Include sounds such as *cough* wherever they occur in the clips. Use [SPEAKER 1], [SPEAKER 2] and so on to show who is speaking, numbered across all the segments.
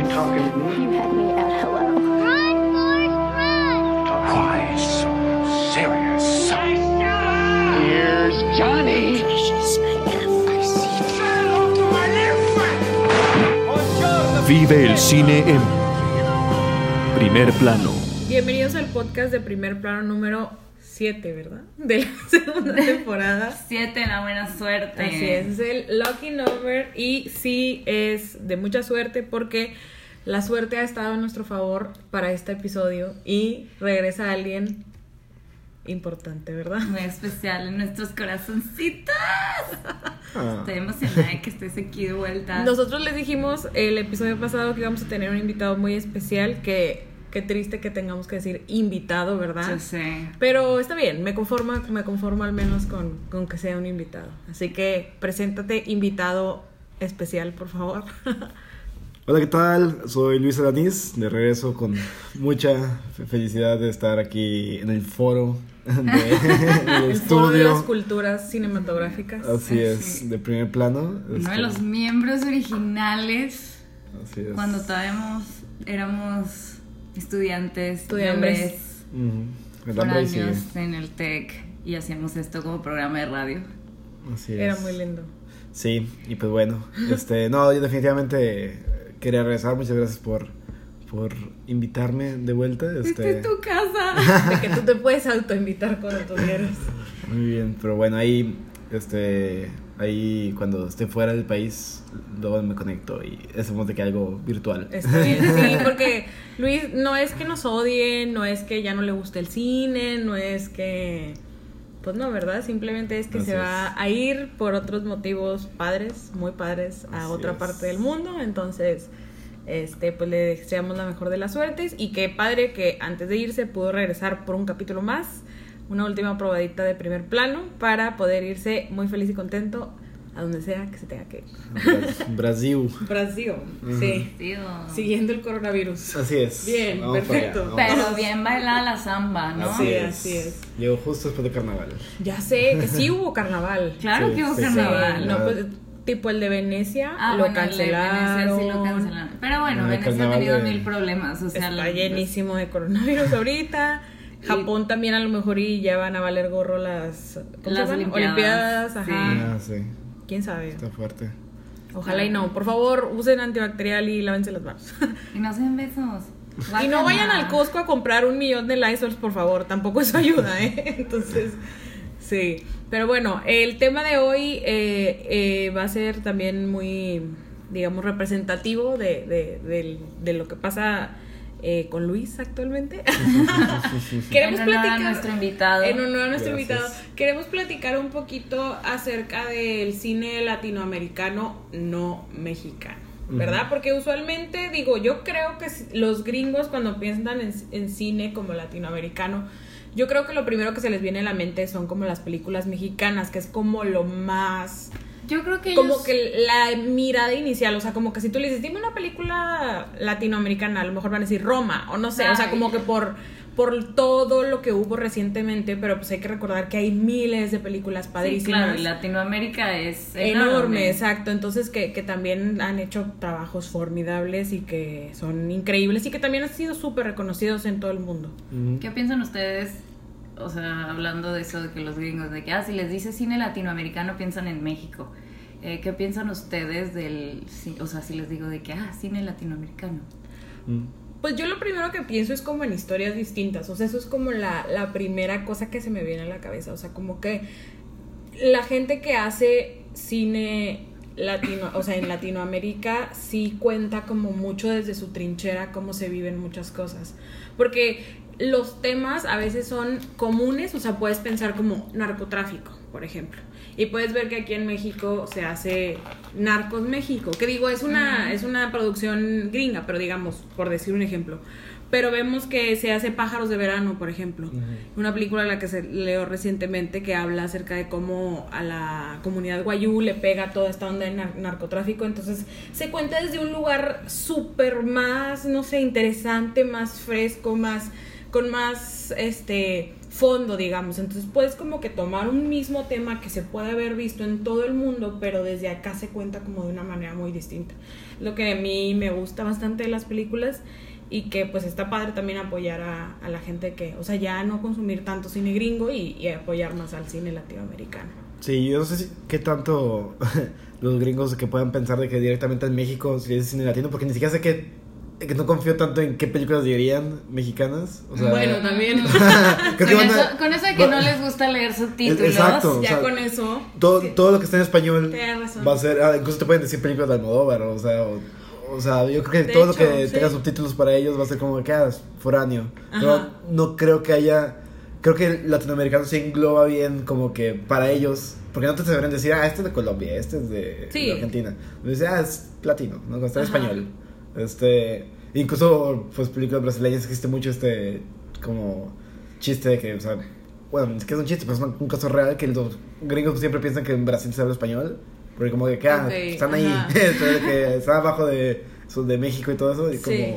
[SPEAKER 1] You talking to me?
[SPEAKER 2] You had me at hello.
[SPEAKER 3] Run, Forrest, run!
[SPEAKER 1] Why so serious? Here's Johnny.
[SPEAKER 4] Vive el cine en primer plano.
[SPEAKER 5] Bienvenidos al podcast de primer plano número 7, ¿verdad? *laughs* De la segunda temporada. *laughs*
[SPEAKER 6] Siete, la buena suerte.
[SPEAKER 5] Así es, es el lucky number y sí es de mucha suerte porque la suerte ha estado en nuestro favor para este episodio y regresa alguien importante, ¿verdad?
[SPEAKER 6] Muy especial en nuestros corazoncitos. *laughs*
[SPEAKER 5] Ah.
[SPEAKER 6] Estoy emocionada de que estés aquí de vuelta.
[SPEAKER 5] Nosotros les dijimos el episodio pasado que íbamos a tener un invitado muy especial que qué triste que tengamos que decir invitado, ¿verdad?
[SPEAKER 6] Yo sé.
[SPEAKER 5] Pero está bien, me conforma, me conformo al menos con, con que sea un invitado. Así que preséntate invitado especial, por favor. *laughs*
[SPEAKER 7] Hola, ¿qué tal? Soy Luis Alanís, de regreso con mucha fe- felicidad de estar aquí en el foro de, *laughs* del
[SPEAKER 5] El foro de las culturas cinematográficas.
[SPEAKER 7] Así es, de primer plano.
[SPEAKER 6] Uno
[SPEAKER 7] Este,
[SPEAKER 6] de los miembros originales
[SPEAKER 7] Así es.
[SPEAKER 6] cuando todavía éramos, estudiantes,
[SPEAKER 7] ahí sigue.
[SPEAKER 6] años en el TEC y hacíamos esto como programa de radio.
[SPEAKER 7] Así es.
[SPEAKER 5] Era muy lindo.
[SPEAKER 7] Sí, y pues bueno, *laughs* este, no, yo definitivamente quería regresar. Muchas gracias por, por invitarme de vuelta.
[SPEAKER 6] Esta
[SPEAKER 7] Este,
[SPEAKER 6] es tu casa. *laughs*
[SPEAKER 5] De que tú te puedes autoinvitar cuando tú quieras.
[SPEAKER 7] Muy bien, pero bueno, ahí, este, ahí cuando esté fuera del país, luego me conecto y hacemos de que algo virtual.
[SPEAKER 5] Bien, sí, porque Luis no es que nos odie, no es que ya no le guste el cine, no es que... Pues no, ¿verdad? Simplemente es que
[SPEAKER 7] Así
[SPEAKER 5] se va
[SPEAKER 7] es.
[SPEAKER 5] a ir por otros motivos padres, muy padres, a
[SPEAKER 7] Así
[SPEAKER 5] otra
[SPEAKER 7] es.
[SPEAKER 5] parte del mundo. Entonces, este, pues le deseamos la mejor de las suertes. Y qué padre que antes de irse pudo regresar por un capítulo más, una última probadita de primer plano, para poder irse muy feliz y contento a donde sea que se tenga que ir.
[SPEAKER 7] Bra- Brasil. *laughs*
[SPEAKER 5] Brasil, sí. Siguiendo el coronavirus.
[SPEAKER 7] Así es.
[SPEAKER 5] Bien,
[SPEAKER 7] Vamos
[SPEAKER 5] perfecto.
[SPEAKER 6] Pero bien bailada la samba, ¿no?
[SPEAKER 5] Sí, así es.
[SPEAKER 7] Llegó justo después de carnaval.
[SPEAKER 5] Ya sé que sí hubo carnaval. *laughs*
[SPEAKER 6] Claro
[SPEAKER 7] Sí,
[SPEAKER 6] que hubo
[SPEAKER 7] sí, sí.
[SPEAKER 6] carnaval.
[SPEAKER 5] no, pues, tipo el de Venecia
[SPEAKER 6] Ah,
[SPEAKER 5] lo
[SPEAKER 6] bueno, el de
[SPEAKER 5] cancelaron.
[SPEAKER 6] Venecia sí lo cancelaron. Pero bueno,
[SPEAKER 7] No, el
[SPEAKER 6] Venecia ha tenido
[SPEAKER 7] de-
[SPEAKER 6] mil problemas. O sea,
[SPEAKER 5] Está
[SPEAKER 6] la-
[SPEAKER 5] llenísimo de coronavirus ahorita.
[SPEAKER 6] Y-
[SPEAKER 5] Japón también a lo mejor y ya van a valer gorro las, ¿cómo se
[SPEAKER 6] Las? Olimpiadas, sí.
[SPEAKER 5] ajá.
[SPEAKER 7] Ah, sí.
[SPEAKER 5] ¿Quién sabe?
[SPEAKER 7] Está fuerte.
[SPEAKER 5] Ojalá y no. Por favor, usen antibacterial y lávense las manos. *laughs*
[SPEAKER 6] Y no se den besos.
[SPEAKER 5] y no vayan al Costco a comprar un millón de Lysols, por favor. Tampoco eso ayuda, ¿eh? *laughs* Entonces, sí. Pero bueno, el tema de hoy eh, eh, va a ser también muy, digamos, representativo de, de, del- de lo que pasa eh, con Luis actualmente. *laughs* Queremos
[SPEAKER 6] En honor a
[SPEAKER 5] platicar.
[SPEAKER 6] nuestro invitado.
[SPEAKER 5] En honor a nuestro
[SPEAKER 7] Gracias.
[SPEAKER 5] invitado, queremos platicar un poquito acerca del cine latinoamericano no mexicano, ¿verdad? Porque usualmente, digo, yo creo que los gringos cuando piensan en, en cine como latinoamericano, yo creo que lo primero que se les viene a la mente son como las películas mexicanas, que es como lo más
[SPEAKER 6] Yo creo que
[SPEAKER 5] como
[SPEAKER 6] ellos-
[SPEAKER 5] que la mirada inicial, o sea, como que si tú le dices, dime una película latinoamericana, a lo mejor van a decir Roma, o no sé, o sea, como que por, por todo lo que hubo recientemente, pero pues hay que recordar que hay miles de películas
[SPEAKER 6] Sí,
[SPEAKER 5] padrísimas.
[SPEAKER 6] claro, y Latinoamérica es
[SPEAKER 5] Enorme,
[SPEAKER 6] enorme.
[SPEAKER 5] exacto. Entonces que, que también han hecho trabajos formidables y que son increíbles y que también han sido súper reconocidos en todo el mundo.
[SPEAKER 6] ¿Qué piensan ustedes? O sea, hablando de eso de que los gringos, de que, ah, si les dice cine latinoamericano, piensan en México. Eh, ¿Qué piensan ustedes del, o sea, si les digo de que, ah, cine latinoamericano?
[SPEAKER 7] Mm.
[SPEAKER 5] Pues yo lo primero que pienso es como en historias distintas, o sea, eso es como la, la primera cosa que se me viene a la cabeza, o sea, como que la gente que hace cine latino, o sea, en Latinoamérica sí cuenta como mucho desde su trinchera cómo se viven muchas cosas, porque los temas a veces son comunes, o sea, puedes pensar como narcotráfico, por ejemplo. Y puedes ver que aquí en México se hace Narcos México, que digo, es una, es una producción gringa, pero digamos, por decir un ejemplo. Pero vemos que se hace Pájaros de Verano, por ejemplo. Una película a la que se leo recientemente que habla acerca de cómo a la comunidad guayú le pega toda esta onda de nar- narcotráfico. Entonces se cuenta desde un lugar súper más, no sé, interesante, más fresco, más con más este fondo, digamos. Entonces puedes como que tomar un mismo tema que se puede haber visto en todo el mundo, pero desde acá se cuenta como de una manera muy distinta. Lo que a mí me gusta bastante de las películas y que pues está padre también apoyar a, a la gente que, o sea, ya no consumir tanto cine gringo y, y apoyar más al cine latinoamericano.
[SPEAKER 7] Sí, yo no sé qué tanto *laughs* los gringos que puedan pensar de que directamente en México si es cine latino, porque ni siquiera sé que, que no confío tanto en qué películas dirían mexicanas. O sea,
[SPEAKER 5] bueno, también. *laughs*
[SPEAKER 6] Con
[SPEAKER 7] van a-
[SPEAKER 6] eso, con eso de que
[SPEAKER 7] va-
[SPEAKER 6] no les gusta leer subtítulos.
[SPEAKER 7] Exacto. o
[SPEAKER 5] ya
[SPEAKER 7] sea,
[SPEAKER 5] con eso.
[SPEAKER 7] todo,
[SPEAKER 5] sí.
[SPEAKER 7] todo lo que está en español
[SPEAKER 5] razón.
[SPEAKER 7] va a ser, ah, incluso te pueden decir películas de Almodóvar, o sea, o, o sea, yo creo que
[SPEAKER 5] De
[SPEAKER 7] todo lo que
[SPEAKER 5] sí.
[SPEAKER 7] tenga subtítulos para ellos va a ser como que ah, es foráneo. Pero no creo que haya, creo que el latinoamericano se engloba bien como que para ellos, porque no te sabrán decir, ah, este es de Colombia, este es de,
[SPEAKER 5] Sí.
[SPEAKER 7] de Argentina. Dice, ah, es latino, no está en
[SPEAKER 5] Ajá.
[SPEAKER 7] español. Este, incluso pues películas brasileñas existe mucho este como chiste de que, o sea, bueno, es que es un chiste, pero es un, caso real que los gringos siempre piensan que en Brasil se habla español, porque como que ah,
[SPEAKER 5] Ok,
[SPEAKER 7] están ahí, *laughs* que están abajo de, de México y todo eso, y como
[SPEAKER 5] Sí.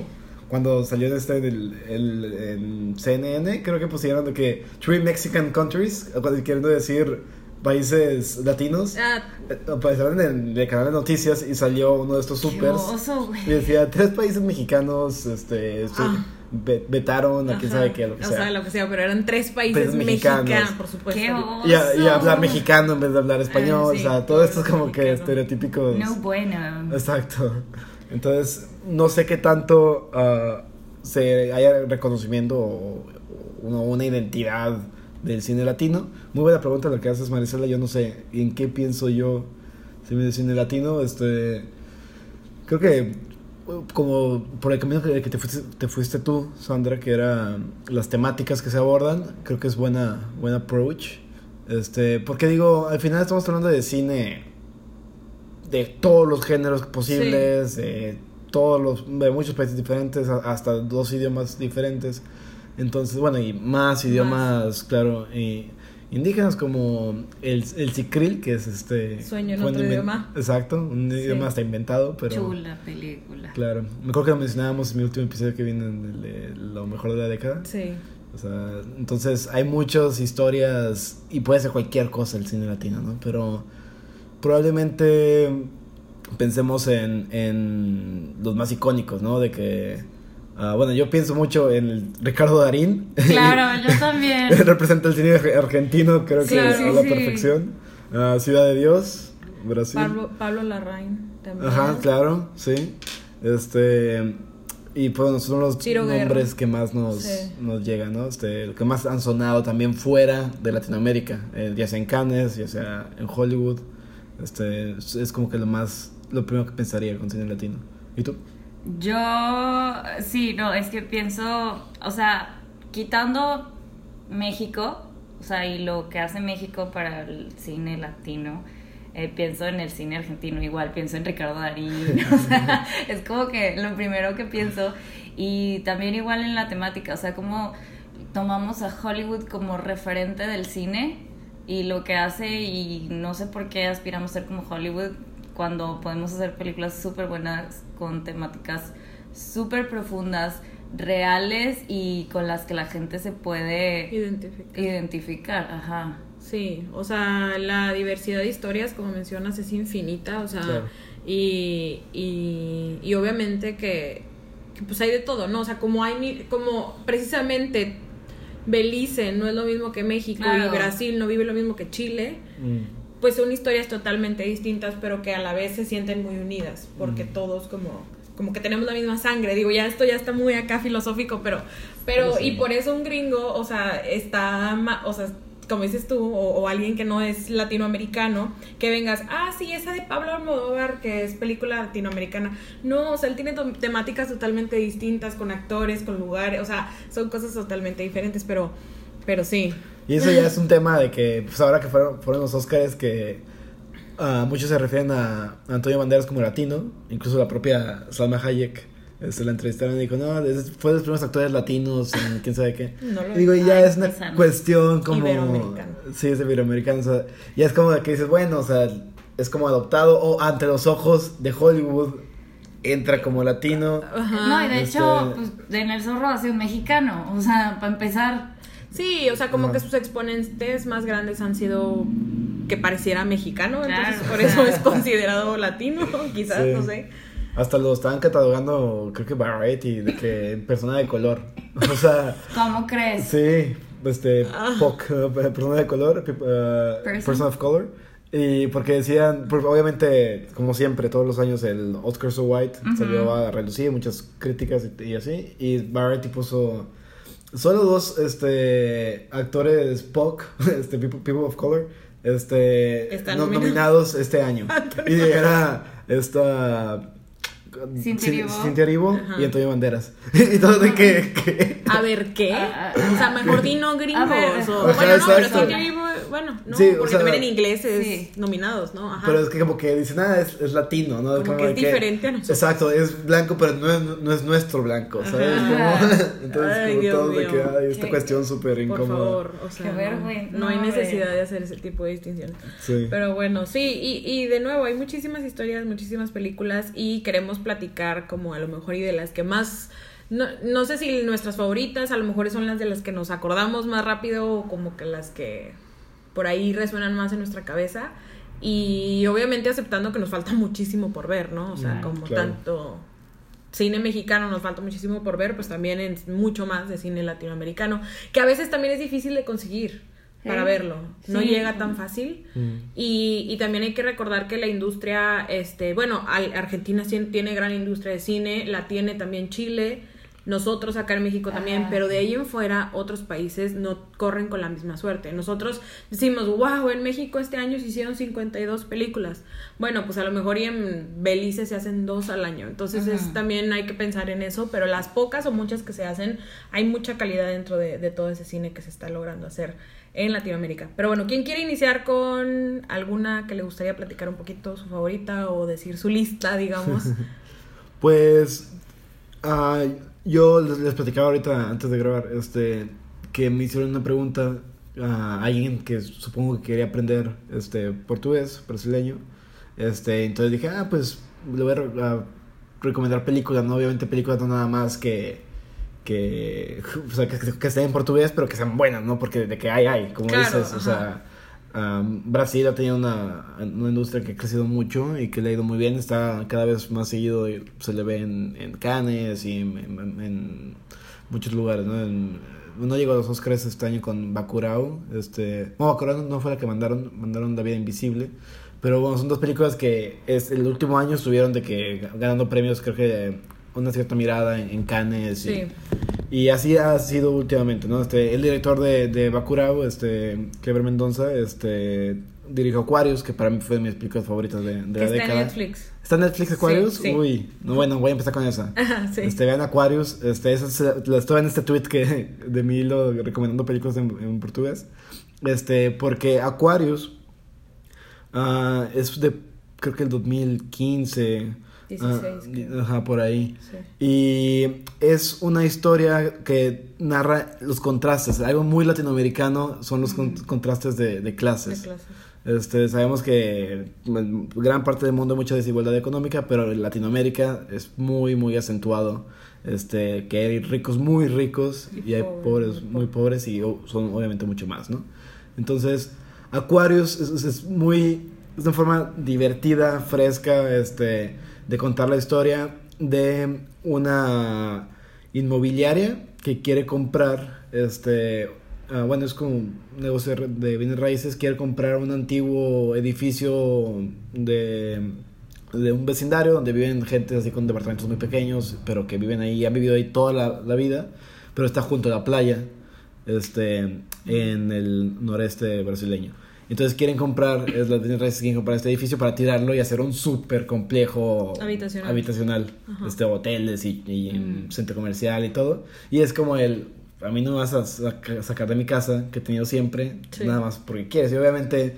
[SPEAKER 7] cuando salió este en, el, el- en CNN, creo que pusieron de que Three Mexican Countries, queriendo decir países latinos,
[SPEAKER 5] Ah,
[SPEAKER 7] eh, aparecieron en el canal de noticias y salió uno de estos supers.
[SPEAKER 6] oso, güey.
[SPEAKER 7] Y decía, tres países mexicanos este, este,
[SPEAKER 5] Ah.
[SPEAKER 7] ve- vetaron a quién sabe qué, lo que
[SPEAKER 5] o
[SPEAKER 7] sea.
[SPEAKER 5] sea, lo que sea, pero eran tres países
[SPEAKER 7] mexicanos.
[SPEAKER 5] mexicanos, por supuesto.
[SPEAKER 6] Qué oso.
[SPEAKER 7] y, a- y hablar mexicano en vez de hablar español,
[SPEAKER 5] Ah, sí,
[SPEAKER 7] o sea, todo esto es como que
[SPEAKER 5] mexicano.
[SPEAKER 7] estereotípicos.
[SPEAKER 6] No bueno.
[SPEAKER 7] Exacto. Entonces, no sé qué tanto ah, se haya reconocimiento o una, una identidad del cine latino. Muy buena pregunta la que haces, Marisela. Yo no sé en qué pienso yo si me cine latino. Este, creo que como por el camino que, te, fuiste, te fuiste tú, Sandra, que era las temáticas que se abordan, creo que es buena, buen approach. Este, porque digo, al final estamos hablando de cine de todos los géneros posibles, de todos los, de muchos países diferentes, hasta dos idiomas diferentes. Entonces, bueno, y más idiomas, claro, y indígenas como el, el cicril, que es este...
[SPEAKER 5] Sueño en otro idioma.
[SPEAKER 7] Exacto, un
[SPEAKER 5] Sí.
[SPEAKER 7] idioma hasta inventado, pero...
[SPEAKER 6] Chula película.
[SPEAKER 7] Claro, me acuerdo que lo mencionábamos en mi último episodio que viene en el de lo mejor de la década.
[SPEAKER 5] Sí.
[SPEAKER 7] O sea, entonces hay muchas historias y puede ser cualquier cosa el cine latino, ¿no? Pero probablemente pensemos en, en los más icónicos, ¿no? De que, ah, bueno, yo pienso mucho en el Ricardo Darín.
[SPEAKER 6] Claro, *laughs* yo también. *laughs*
[SPEAKER 7] Representa el cine arge- argentino, creo que
[SPEAKER 5] Claro,
[SPEAKER 7] a
[SPEAKER 5] sí,
[SPEAKER 7] la
[SPEAKER 6] sí.
[SPEAKER 7] perfección. Ah, Ciudad de Dios, Brasil.
[SPEAKER 5] Pablo, Pablo Larraín también.
[SPEAKER 7] Ajá, claro, sí. Este. Y pues bueno, son los
[SPEAKER 5] Ciro Guerra.
[SPEAKER 7] nombres que más nos,
[SPEAKER 5] Sí.
[SPEAKER 7] nos llegan, ¿no? Este, lo que más han sonado también fuera de Latinoamérica, eh, ya sea en Cannes, ya sea en Hollywood. Este, es es como que lo más, lo primero que pensaría con cine latino. ¿Y tú?
[SPEAKER 6] Yo, sí, no, es que pienso, o sea, quitando México, o sea, y lo que hace México para el cine latino, eh, pienso en el cine argentino igual, pienso en Ricardo Darín, *laughs* o sea, *laughs* es como que lo primero que pienso, y también igual en la temática, o sea, como tomamos a Hollywood como referente del cine y lo que hace, y no sé por qué aspiramos a ser como Hollywood cuando podemos hacer películas súper buenas con temáticas súper profundas, reales y con las que la gente se puede
[SPEAKER 5] Identifica.
[SPEAKER 6] identificar, ajá.
[SPEAKER 5] Sí, o sea, la diversidad de historias, como mencionas, es infinita, o sea,
[SPEAKER 7] Claro.
[SPEAKER 5] y, y, y obviamente que, que, pues hay de todo, ¿no? O sea, como hay, mi- como precisamente Belice no es lo mismo que México
[SPEAKER 6] Claro.
[SPEAKER 5] y Brasil no vive lo mismo que Chile, pues son historias totalmente distintas, pero que a la vez se sienten muy unidas, porque todos como como que tenemos la misma sangre. Digo, ya esto ya está muy acá filosófico, pero pero
[SPEAKER 7] Pero sí.
[SPEAKER 5] y por eso un gringo, o sea, está ma- o sea, como dices tú o, o alguien que no es latinoamericano, que vengas, "Ah, sí, esa de Pablo Almodóvar que es película latinoamericana." No, o sea, él tiene temáticas totalmente distintas con actores, con lugares, o sea, son cosas totalmente diferentes, pero pero sí.
[SPEAKER 7] Y eso ya es un tema de que, pues ahora que fueron, fueron los Oscars, que ah, muchos se refieren a Antonio Banderas como latino, incluso la propia Salma Hayek. Se la entrevistaron y dijo, no, es- fue de los primeros actores latinos en quién sabe qué.
[SPEAKER 5] No lo-
[SPEAKER 7] Y digo, y ya es una cuestión como...
[SPEAKER 5] Iberoamericano.
[SPEAKER 7] Sí, es iberoamericano. o sea, ya es como que dices, bueno, o sea, es como adoptado o ante los ojos de Hollywood entra como latino.
[SPEAKER 5] Ajá.
[SPEAKER 6] no, y de
[SPEAKER 7] este-
[SPEAKER 6] hecho, pues, en el zorro ha sido mexicano, o sea, para empezar.
[SPEAKER 5] Sí, o sea, como
[SPEAKER 7] Ajá.
[SPEAKER 5] que sus exponentes más grandes han sido que pareciera mexicano, entonces por eso es considerado latino, *laughs* quizás,
[SPEAKER 7] Sí.
[SPEAKER 5] no sé.
[SPEAKER 7] Hasta lo estaban catalogando, creo que Variety, de que persona de color. *laughs* O sea,
[SPEAKER 6] ¿Cómo crees?
[SPEAKER 7] sí, este,
[SPEAKER 5] Ah.
[SPEAKER 7] POC, eh, persona de color, eh,
[SPEAKER 6] Person.
[SPEAKER 7] person of color. Y porque decían, porque obviamente, como siempre, todos los años el Oscar So White salió a relucir, muchas críticas y, y así. Y Variety puso solo dos este, actores POC, *laughs* este, people, people of color, este,
[SPEAKER 5] Están
[SPEAKER 7] no-
[SPEAKER 5] nominados.
[SPEAKER 7] nominados este año. *laughs* y era esta...
[SPEAKER 6] Cintia
[SPEAKER 7] Cin-
[SPEAKER 6] Erivo.
[SPEAKER 7] Y Antonio Banderas. *laughs* y todo de que...
[SPEAKER 5] A ver, ¿qué?
[SPEAKER 6] Ah,
[SPEAKER 5] O sea, mejor di no gringos.
[SPEAKER 6] Ver.
[SPEAKER 5] o-
[SPEAKER 7] Ajá,
[SPEAKER 5] bueno, no, pero sí que vivo- bueno, no,
[SPEAKER 7] Sí, o
[SPEAKER 5] porque
[SPEAKER 7] sea,
[SPEAKER 5] también en inglés es
[SPEAKER 6] sí.
[SPEAKER 5] nominados, ¿no? Ajá.
[SPEAKER 7] Pero es que como que dicen, ah, es, es latino, ¿no?
[SPEAKER 5] Como que es diferente a nosotros.
[SPEAKER 7] Exacto, es blanco, pero no es, no es nuestro blanco, ¿sabes? Como- *laughs* entonces,
[SPEAKER 5] Ay,
[SPEAKER 7] como
[SPEAKER 5] Dios
[SPEAKER 7] todo de
[SPEAKER 5] mío.
[SPEAKER 7] que hay esta
[SPEAKER 6] Qué-
[SPEAKER 7] cuestión súper
[SPEAKER 5] Por
[SPEAKER 7] incómoda.
[SPEAKER 5] favor, o sea, no,
[SPEAKER 6] vergüenza.
[SPEAKER 5] no hay necesidad
[SPEAKER 6] güey.
[SPEAKER 5] de hacer ese tipo de distinciones.
[SPEAKER 7] Sí.
[SPEAKER 5] Pero bueno, sí, y, y de nuevo, hay muchísimas historias, muchísimas películas y queremos platicar como a lo mejor y de las que más, no, no sé si nuestras favoritas, a lo mejor son las de las que nos acordamos más rápido o como que las que por ahí resuenan más en nuestra cabeza y obviamente aceptando que nos falta muchísimo por ver, ¿no? O sea,
[SPEAKER 7] Mm,
[SPEAKER 5] como
[SPEAKER 7] claro.
[SPEAKER 5] tanto cine mexicano nos falta muchísimo por ver, pues también en mucho más de cine latinoamericano, que a veces también es difícil de conseguir para verlo, no
[SPEAKER 6] Sí.
[SPEAKER 5] llega tan fácil.
[SPEAKER 7] Mm.
[SPEAKER 5] Y, y también hay que recordar que la industria, este, bueno, Argentina sí tiene gran industria de cine, la tiene también Chile, nosotros acá en México también,
[SPEAKER 6] Ajá.
[SPEAKER 5] pero de ahí en fuera otros países no corren con la misma suerte. Nosotros decimos, wow, en México este año se hicieron 52 películas. Bueno, pues a lo mejor y en Belice se hacen dos al año. Entonces es, también hay que pensar en eso, pero las pocas o muchas que se hacen, hay mucha calidad dentro de, de todo ese cine que se está logrando hacer en Latinoamérica. Pero bueno, ¿quién quiere iniciar con alguna que le gustaría platicar un poquito, su favorita o decir su lista, digamos? *laughs*
[SPEAKER 7] Pues ah, yo les, les platicaba ahorita antes de grabar este que me hicieron una pregunta a alguien que supongo que quería aprender este portugués brasileño. Este entonces dije ah pues le voy a, re- a recomendar películas no obviamente películas no nada más que que o sea que, que estén en portugués pero que sean buenas no porque de que hay hay como
[SPEAKER 5] Claro,
[SPEAKER 7] dices o sea Um, Brasil ha tenido una, una industria que ha crecido mucho y que le ha ido muy bien. Está cada vez más seguido, se le ve en, en Cannes y en, muchos lugares. ¿no? Llegó a los Oscars este año con Bacurau. Este, no, no fue la que mandaron, mandaron La Vida Invisible. Pero bueno, son dos películas que es, el último año estuvieron de que ganando premios, creo que una cierta mirada en, Cannes.
[SPEAKER 5] Sí.
[SPEAKER 7] Así ha sido últimamente, ¿no? Este, el director de, de Bacurau, este, Clever Mendoza, este, dirigió Aquarius, que para mí fue de mis películas favoritas de, de
[SPEAKER 5] que
[SPEAKER 7] la
[SPEAKER 5] está
[SPEAKER 7] década.
[SPEAKER 5] en Netflix.
[SPEAKER 7] ¿Está en Netflix Aquarius?
[SPEAKER 5] Sí, sí.
[SPEAKER 7] Uy, no, bueno, voy a empezar con esa.
[SPEAKER 5] Ajá, sí.
[SPEAKER 7] Este, vean Aquarius, este, esa es- la estuve en este tweet que, de mi hilo recomendando películas en, en portugués. Este, porque Aquarius ah, es de, creo que el 2015. Ah,
[SPEAKER 5] 16, creo.
[SPEAKER 7] ajá, por ahí.
[SPEAKER 5] Sí.
[SPEAKER 7] Y es una historia que narra los contrastes. Algo muy latinoamericano son los con- contrastes de, de
[SPEAKER 5] De
[SPEAKER 7] clases.
[SPEAKER 5] clase.
[SPEAKER 7] Este, sabemos que en gran parte del mundo hay mucha desigualdad económica, pero en Latinoamérica es muy, muy acentuado. Este, que hay ricos muy ricos y,
[SPEAKER 5] Y
[SPEAKER 7] hay
[SPEAKER 5] pobres,
[SPEAKER 7] pobres
[SPEAKER 5] muy
[SPEAKER 7] pobres y son obviamente mucho más, ¿no? Entonces, Aquarius es, es- es muy, es una forma divertida, fresca, este, de contar la historia de una inmobiliaria que quiere comprar, este, ah, bueno, es como un negocio de bienes raíces, quiere comprar un antiguo edificio de, de un vecindario donde viven gente así con departamentos muy pequeños, pero que viven ahí, han vivido ahí toda la, la vida, pero está junto a la playa, este, en el noreste brasileño. Entonces quieren comprar, es bienes raíces quieren comprar este edificio para tirarlo y hacer un súper complejo
[SPEAKER 5] Habitacional.
[SPEAKER 7] habitacional,
[SPEAKER 5] Ajá.
[SPEAKER 7] este, hoteles y, y un centro comercial y todo. Y es como el, a mí no me vas a saca- sacar de mi casa que he tenido siempre,
[SPEAKER 5] Sí.
[SPEAKER 7] nada más porque quieres. Y obviamente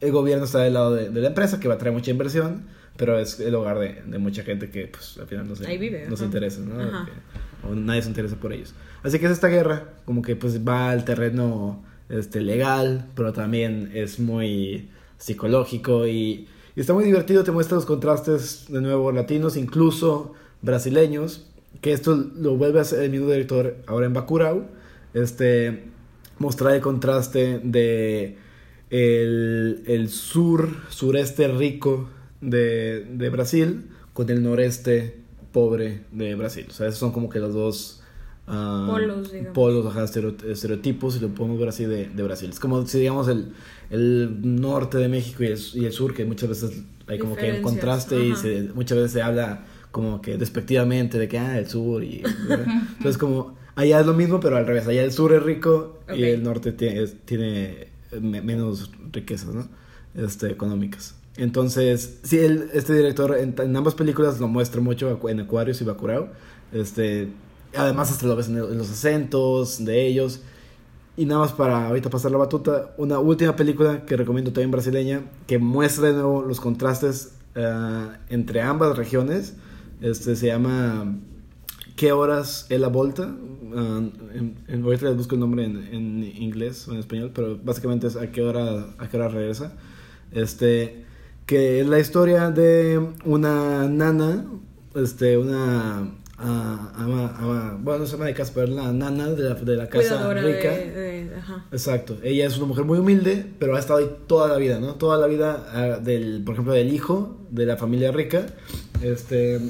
[SPEAKER 7] el gobierno está del lado de, de la empresa que va a traer mucha inversión, pero es el hogar de, de mucha gente que pues al final no se,
[SPEAKER 5] vive,
[SPEAKER 7] no se interesa, ¿no?
[SPEAKER 5] Ajá.
[SPEAKER 7] Que- o nadie se interesa por ellos. Así que es esta guerra, como que pues va al terreno este, legal, pero también es muy psicológico y, está muy divertido, te muestra los contrastes de nuevo latinos, incluso brasileños, que esto lo vuelve a hacer el mismo director ahora en Bacurau. Este, mostrar el contraste de el, el sur, sureste rico de, de Brasil con el noreste pobre de Brasil. O sea, esos son como que los dos ah,
[SPEAKER 5] Polos, digamos.
[SPEAKER 7] polos, ajá, estereo- estereotipos, si lo podemos ver así, de, de Brasil. Es como si digamos el, el norte de México y el, y el sur, que muchas veces hay como que un
[SPEAKER 5] Diferencias,
[SPEAKER 7] contraste y
[SPEAKER 5] ajá.
[SPEAKER 7] se, muchas veces se habla como que despectivamente de que, ah, el sur y... *laughs* Entonces como, allá es lo mismo, pero al revés, allá el sur es rico y
[SPEAKER 5] Ok.
[SPEAKER 7] el norte tiene, tiene me- menos riquezas, ¿no? Este, económicas. Entonces, sí, él, este director en, en ambas películas lo muestra mucho en Aquarius y Bacurau. Este, además hasta lo ves en, los acentos de ellos. Y nada más para ahorita pasar la batuta, una última película que recomiendo también brasileña, que muestra de nuevo los contrastes ah, entre ambas regiones. Este se llama ¿Qué horas es la volta? En- ahorita les busco el nombre en, en inglés o en español, pero básicamente es a qué hora, a qué hora regresa. Este, que es la historia de una nana, este, una ah, ama- ama- bueno, no se llama de casa, pero es la nana de la, de la casa
[SPEAKER 5] Cuidadora
[SPEAKER 7] rica.
[SPEAKER 5] de, de- ajá.
[SPEAKER 7] Exacto. Ella es una mujer muy humilde, pero ha estado ahí toda la vida, ¿no? Toda la vida ah, del, por ejemplo, del hijo de la familia rica. Este.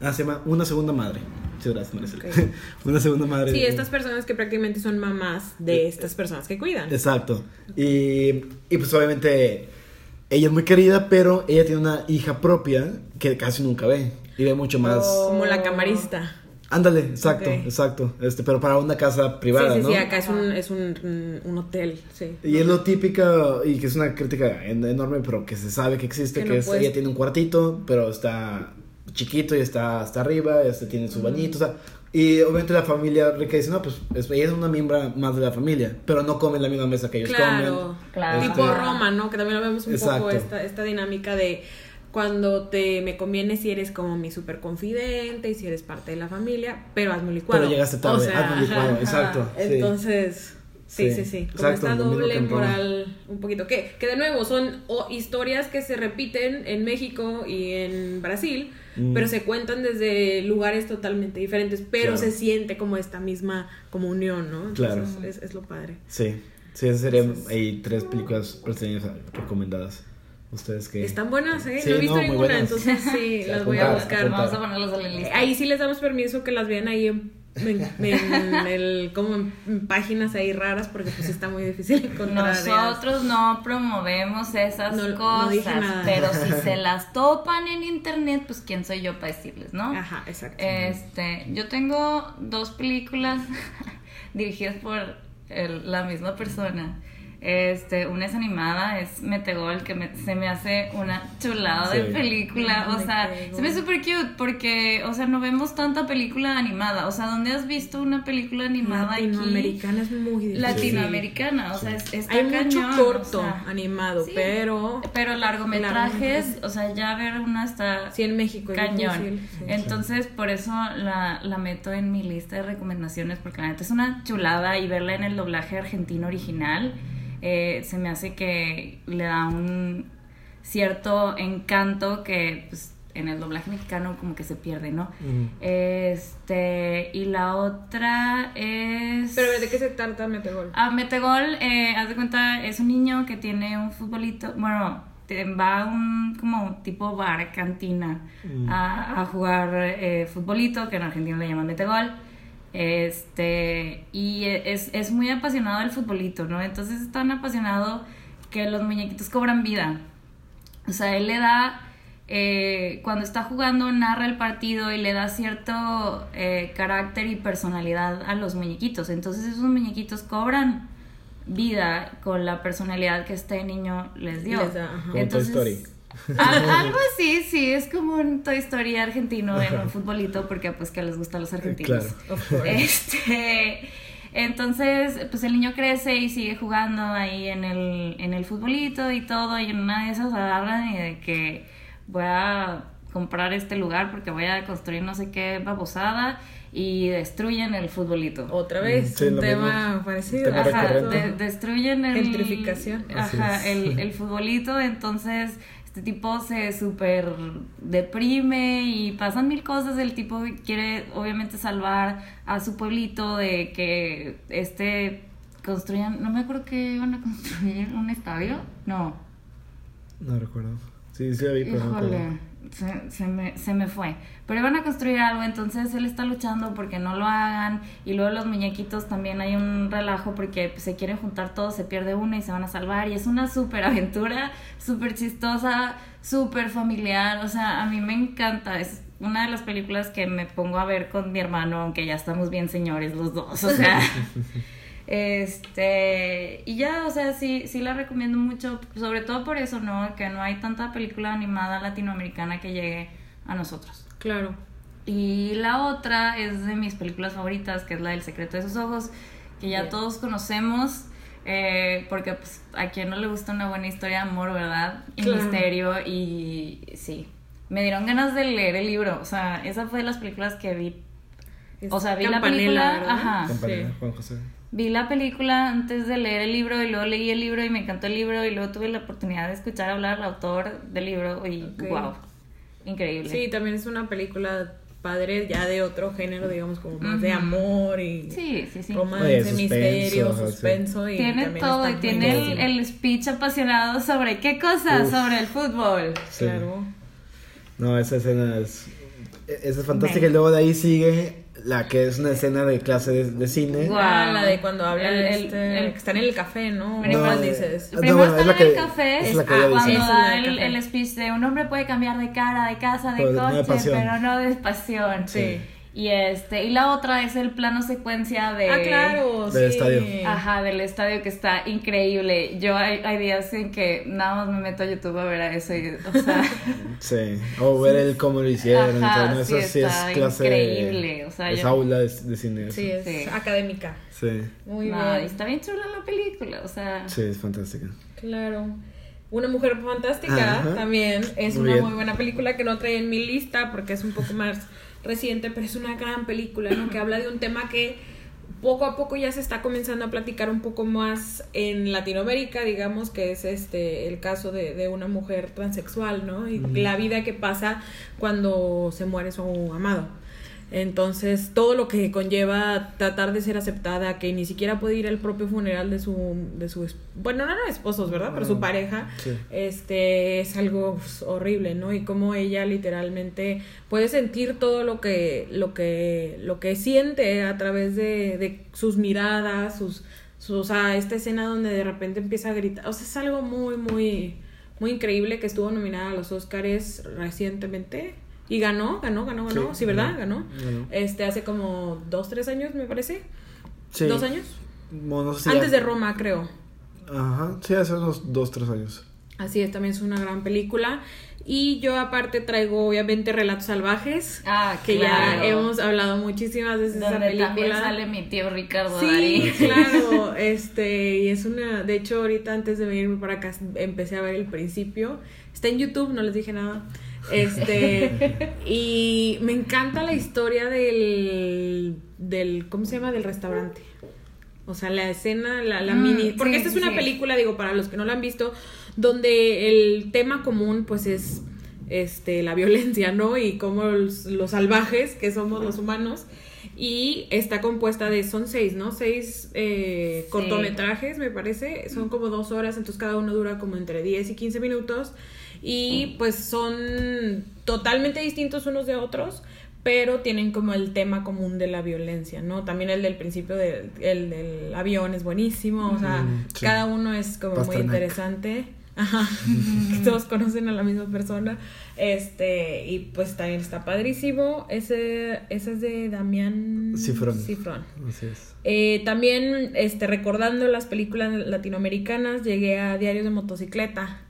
[SPEAKER 7] Ah, se llama Una Segunda Madre. Muchas gracias, Maricela.
[SPEAKER 5] Ok. *laughs*
[SPEAKER 7] una Segunda Madre.
[SPEAKER 5] Sí, estas personas que prácticamente son mamás de estas personas que cuidan.
[SPEAKER 7] Exacto. Y, y pues obviamente ella es muy querida, pero ella tiene una hija propia que casi nunca ve. Y ve mucho más.
[SPEAKER 5] Como la camarista.
[SPEAKER 7] Ándale, exacto, exacto. Este, pero para una casa privada,
[SPEAKER 5] sí, sí,
[SPEAKER 7] ¿no?
[SPEAKER 5] sí, acá es un, es un, un hotel, sí.
[SPEAKER 7] Y es lo típico, y que es una crítica en- enorme, pero que se sabe que existe,
[SPEAKER 5] Que
[SPEAKER 7] que,
[SPEAKER 5] no
[SPEAKER 7] es,
[SPEAKER 5] puedes-
[SPEAKER 7] ella tiene un cuartito, pero está chiquito y está hasta arriba, este tiene su bañito, o sea, y obviamente la familia rica dice, no, pues es- ella es una miembro más de la familia, pero no comen en la misma mesa que ellos
[SPEAKER 5] Claro,
[SPEAKER 7] comen.
[SPEAKER 6] claro.
[SPEAKER 7] Este,
[SPEAKER 5] Tipo Roma, ¿no? Que también lo vemos un
[SPEAKER 7] Exacto.
[SPEAKER 5] poco esta, esta dinámica de cuando te me conviene si eres como mi super confidente y si eres parte de la familia, pero hazme un licuado.
[SPEAKER 7] Pero llegaste tarde,
[SPEAKER 5] O sea,
[SPEAKER 7] hazme un licuado,
[SPEAKER 5] ajá,
[SPEAKER 7] exacto,
[SPEAKER 5] ajá.
[SPEAKER 7] sí.
[SPEAKER 5] Entonces, sí,
[SPEAKER 7] Sí,
[SPEAKER 5] sí, sí. Como
[SPEAKER 7] exacto,
[SPEAKER 5] esta doble moral, un poquito. Que, que de nuevo son o, historias que se repiten en México y en Brasil,
[SPEAKER 7] Mm.
[SPEAKER 5] pero se cuentan desde lugares totalmente diferentes, pero
[SPEAKER 7] Claro.
[SPEAKER 5] se siente como esta misma como unión, ¿no?
[SPEAKER 7] Claro.
[SPEAKER 5] es, es lo padre.
[SPEAKER 7] Sí, sí, esas serían ahí tres películas brasileñas recomendadas. Ustedes que...
[SPEAKER 5] Están buenas, ¿eh?
[SPEAKER 7] Sí,
[SPEAKER 5] no he visto
[SPEAKER 7] no,
[SPEAKER 5] ninguna, entonces *laughs* sí, las voy a buscar.
[SPEAKER 6] Vamos a ponerlos en la lista.
[SPEAKER 5] Ahí sí les damos permiso que las vean ahí en, en- en el, como en, páginas ahí raras porque pues está muy difícil encontrar.
[SPEAKER 6] Nosotros no promovemos esas
[SPEAKER 5] No-
[SPEAKER 6] cosas, pero si *laughs* se las topan en internet, pues quién soy yo para decirles, ¿no?
[SPEAKER 5] Ajá, exacto.
[SPEAKER 6] Este, yo tengo dos películas *laughs* dirigidas por el- la misma persona. Este, una es animada, es Metegol, que me- se me hace una chulada de
[SPEAKER 7] Sí.
[SPEAKER 6] película. O sea,
[SPEAKER 5] Metegol.
[SPEAKER 6] se me súper cute porque, o sea, no vemos tanta película animada. O sea, ¿dónde has visto una película animada aquí?
[SPEAKER 5] Latinoamericana es muy difícil.
[SPEAKER 6] Latinoamericana, o sea, es, está
[SPEAKER 5] Hay mucho corto
[SPEAKER 6] o sea,
[SPEAKER 5] animado,
[SPEAKER 6] sí.
[SPEAKER 5] pero
[SPEAKER 6] pero largometrajes, o sea, ya ver una está
[SPEAKER 5] sí en México es
[SPEAKER 6] cañón.
[SPEAKER 5] difícil. sí.
[SPEAKER 6] Entonces, por eso la, la meto en mi lista de recomendaciones, porque la neta es una chulada y verla en el doblaje argentino original eh, se me hace que le da un cierto encanto que pues, en el doblaje mexicano como que se pierde, ¿no?
[SPEAKER 7] Mm.
[SPEAKER 6] Este, y la otra es...
[SPEAKER 5] Pero ¿de qué se trata Metegol?
[SPEAKER 6] Ah, Metegol, eh, haz de cuenta, es un niño que tiene un futbolito, bueno, va a un como tipo bar, cantina, a, a jugar eh, futbolito, que en Argentina le llaman Metegol. Este, y es, es muy apasionado del futbolito, ¿no? Entonces es tan apasionado que los muñequitos cobran vida. O sea, él le da, eh, cuando está jugando, narra el partido y le da cierto eh, carácter y personalidad a los muñequitos. Entonces esos muñequitos cobran vida con la personalidad que este niño les dio.
[SPEAKER 5] Les da, ajá. *laughs*
[SPEAKER 6] Al- algo así, sí, es como un Toy Story argentino en un futbolito porque pues que les gustan los argentinos.
[SPEAKER 7] Claro.
[SPEAKER 5] Of course.
[SPEAKER 6] Este, entonces, pues el niño crece y sigue jugando ahí en el, en el futbolito y todo, y en una de esas agarran y de que voy a comprar este lugar porque voy a construir no sé qué babosada y destruyen el futbolito.
[SPEAKER 5] Otra vez,
[SPEAKER 7] Mm, sí,
[SPEAKER 5] un tema
[SPEAKER 7] mismo.
[SPEAKER 5] parecido.
[SPEAKER 7] Tema
[SPEAKER 6] Ajá, de- destruyen el...
[SPEAKER 5] Gentrificación.
[SPEAKER 6] Ajá, el, el futbolito, entonces este tipo se súper deprime y pasan mil cosas, el tipo quiere obviamente salvar a su pueblito de que este construyan, no me acuerdo que iban a construir un estadio, no,
[SPEAKER 7] No recuerdo. Sí, sí vi, pero no
[SPEAKER 6] se, se me, se me fue. Pero iban a construir algo, entonces él está luchando porque no lo hagan. Y luego los muñequitos también hay un relajo porque se quieren juntar todos, se pierde uno y se van a salvar. Y es una súper aventura, súper chistosa, súper familiar. O sea, a mí me encanta. Es una de las películas que me pongo a ver con mi hermano, aunque ya estamos bien señores los dos. O sea. *laughs* Este, y ya, o sea, sí, sí la recomiendo mucho, sobre todo por eso, ¿no? Que no hay tanta película animada latinoamericana que llegue a nosotros.
[SPEAKER 5] Claro.
[SPEAKER 6] Y la otra es de mis películas favoritas, que es la del secreto de sus ojos, que ya
[SPEAKER 5] Bien.
[SPEAKER 6] todos conocemos, eh, porque pues a quien no le gusta una buena historia de amor, ¿verdad? Y
[SPEAKER 5] Claro.
[SPEAKER 6] misterio, y sí, me dieron ganas de leer el libro, o sea, esa fue de las películas que vi, o sea, vi la película,
[SPEAKER 5] ¿verdad?
[SPEAKER 6] ajá.
[SPEAKER 5] Sí.
[SPEAKER 7] Juan José.
[SPEAKER 6] Vi la película antes de leer el libro y luego leí el libro y me encantó el libro y luego tuve la oportunidad de escuchar hablar al autor del libro y
[SPEAKER 5] Ok.
[SPEAKER 6] wow, increíble.
[SPEAKER 5] Sí, también es una película padre ya de otro género, digamos, como más de amor y
[SPEAKER 6] sí, sí. sí.
[SPEAKER 5] romance,
[SPEAKER 7] Oye, suspenso,
[SPEAKER 5] misterio,
[SPEAKER 7] ajá,
[SPEAKER 5] suspenso. Y
[SPEAKER 6] Tiene todo y tiene el, el speech apasionado sobre qué cosa,
[SPEAKER 7] Uf.
[SPEAKER 6] sobre el fútbol.
[SPEAKER 7] Sí.
[SPEAKER 5] Claro.
[SPEAKER 7] No, esa escena es. Esa es fantástica. Y luego de ahí sigue la que es una escena de clase de, de cine.
[SPEAKER 6] Guau.
[SPEAKER 5] Ah, la de cuando habla
[SPEAKER 6] El- el-
[SPEAKER 5] este,
[SPEAKER 6] el-
[SPEAKER 5] que está en el café, ¿no?
[SPEAKER 6] Primero
[SPEAKER 5] ¿Cuál
[SPEAKER 7] No,
[SPEAKER 5] dices?
[SPEAKER 7] No,
[SPEAKER 6] Primero está
[SPEAKER 7] la
[SPEAKER 6] en el café,
[SPEAKER 7] es la que
[SPEAKER 6] ah, cuando da el, el speech de un hombre puede cambiar de cara, de casa, de
[SPEAKER 7] Pero de
[SPEAKER 6] coche, pero no de pasión.
[SPEAKER 5] Sí.
[SPEAKER 6] Y este, y la otra es el plano secuencia de
[SPEAKER 5] Ah, claro,
[SPEAKER 7] Del
[SPEAKER 5] sí.
[SPEAKER 7] estadio.
[SPEAKER 6] Ajá, del estadio que está increíble. Yo hay, hay días en que nada más me meto a YouTube a ver a eso y, o sea, *laughs*
[SPEAKER 7] Sí. O ver el cómo lo hicieron.
[SPEAKER 6] sí,
[SPEAKER 7] Eso sí es clase.
[SPEAKER 6] increíble, o sea,
[SPEAKER 7] es
[SPEAKER 6] yo-
[SPEAKER 7] aula de, de cine.
[SPEAKER 5] Sí, es
[SPEAKER 6] Sí.
[SPEAKER 5] académica.
[SPEAKER 7] Sí.
[SPEAKER 5] Muy
[SPEAKER 6] no,
[SPEAKER 5] bien.
[SPEAKER 6] y está bien chula la película, o sea,
[SPEAKER 7] Sí, es fantástica.
[SPEAKER 5] Claro. Una mujer fantástica
[SPEAKER 7] Ajá.
[SPEAKER 5] también es
[SPEAKER 7] Muy
[SPEAKER 5] una
[SPEAKER 7] bien.
[SPEAKER 5] muy buena película que no trae en mi lista porque es un poco más reciente, pero es una gran película, ¿no? Que habla de un tema que poco a poco ya se está comenzando a platicar un poco más en Latinoamérica, digamos, que es este el caso de, de una mujer transexual, ¿no? Y la vida que pasa cuando se muere su amado. Entonces, todo lo que conlleva tratar de ser aceptada, que ni siquiera puede ir al propio funeral de su, de su bueno, no eran esposos, ¿verdad? Pero su
[SPEAKER 7] Ah,
[SPEAKER 5] pareja,
[SPEAKER 7] sí.
[SPEAKER 5] este, es algo pues, horrible, ¿no? Y cómo ella literalmente puede sentir todo lo que, lo que, lo que siente a través de, de sus miradas, sus, sus, o sea, esta escena donde de repente empieza a gritar, o sea, es algo muy, muy, muy increíble que estuvo nominada a los Oscars recientemente. Y ganó, ganó, ganó, ganó. Sí,
[SPEAKER 7] Sí,
[SPEAKER 5] ¿verdad?
[SPEAKER 7] ganó,
[SPEAKER 5] Ganó. Este, hace como dos, tres años, me parece.
[SPEAKER 7] Sí.
[SPEAKER 5] ¿Dos años?
[SPEAKER 7] Bueno, no sé si
[SPEAKER 5] Antes
[SPEAKER 7] ya-
[SPEAKER 5] de Roma, creo.
[SPEAKER 7] Ajá. Sí, hace unos dos, tres años.
[SPEAKER 5] Así es, también es una gran película. Y yo aparte traigo obviamente Relatos Salvajes,
[SPEAKER 6] ah,
[SPEAKER 5] que
[SPEAKER 6] claro.
[SPEAKER 5] ya hemos hablado muchísimas veces de esa
[SPEAKER 6] donde
[SPEAKER 5] película.
[SPEAKER 6] también sale mi tío Ricardo
[SPEAKER 5] Sí,
[SPEAKER 6] Darín. *laughs*
[SPEAKER 5] claro, este, y es una, de hecho ahorita antes de venirme para acá empecé a ver el principio, está en YouTube, no les dije nada, este, y me encanta la historia del, del, ¿cómo se llama? Del restaurante. O sea, la escena, la, la
[SPEAKER 6] Mm,
[SPEAKER 5] mini, porque
[SPEAKER 6] sí,
[SPEAKER 5] esta es una
[SPEAKER 6] sí.
[SPEAKER 5] película, digo, para los que no la han visto, donde el tema común, pues es, este, la violencia, ¿no? Y cómo los, los salvajes, que somos los humanos, y está compuesta de, son seis, ¿no? Seis eh,
[SPEAKER 6] Sí.
[SPEAKER 5] cortometrajes, me parece, son como dos horas, entonces cada uno dura como entre 10 y 15 minutos, y pues son totalmente distintos unos de otros, pero tienen como el tema común de la violencia, ¿no? También el del principio del el del avión es buenísimo, o sea,
[SPEAKER 7] Mm, sí.
[SPEAKER 5] cada uno es como muy interesante. *laughs* Ajá, todos conocen a la misma persona. Este, y pues también está padrísimo. Ese, ese es de Damián
[SPEAKER 7] Cifrón.
[SPEAKER 5] Cifrón.
[SPEAKER 7] Así es.
[SPEAKER 5] Eh, también, este, recordando las películas latinoamericanas, llegué a Diarios de Motocicleta,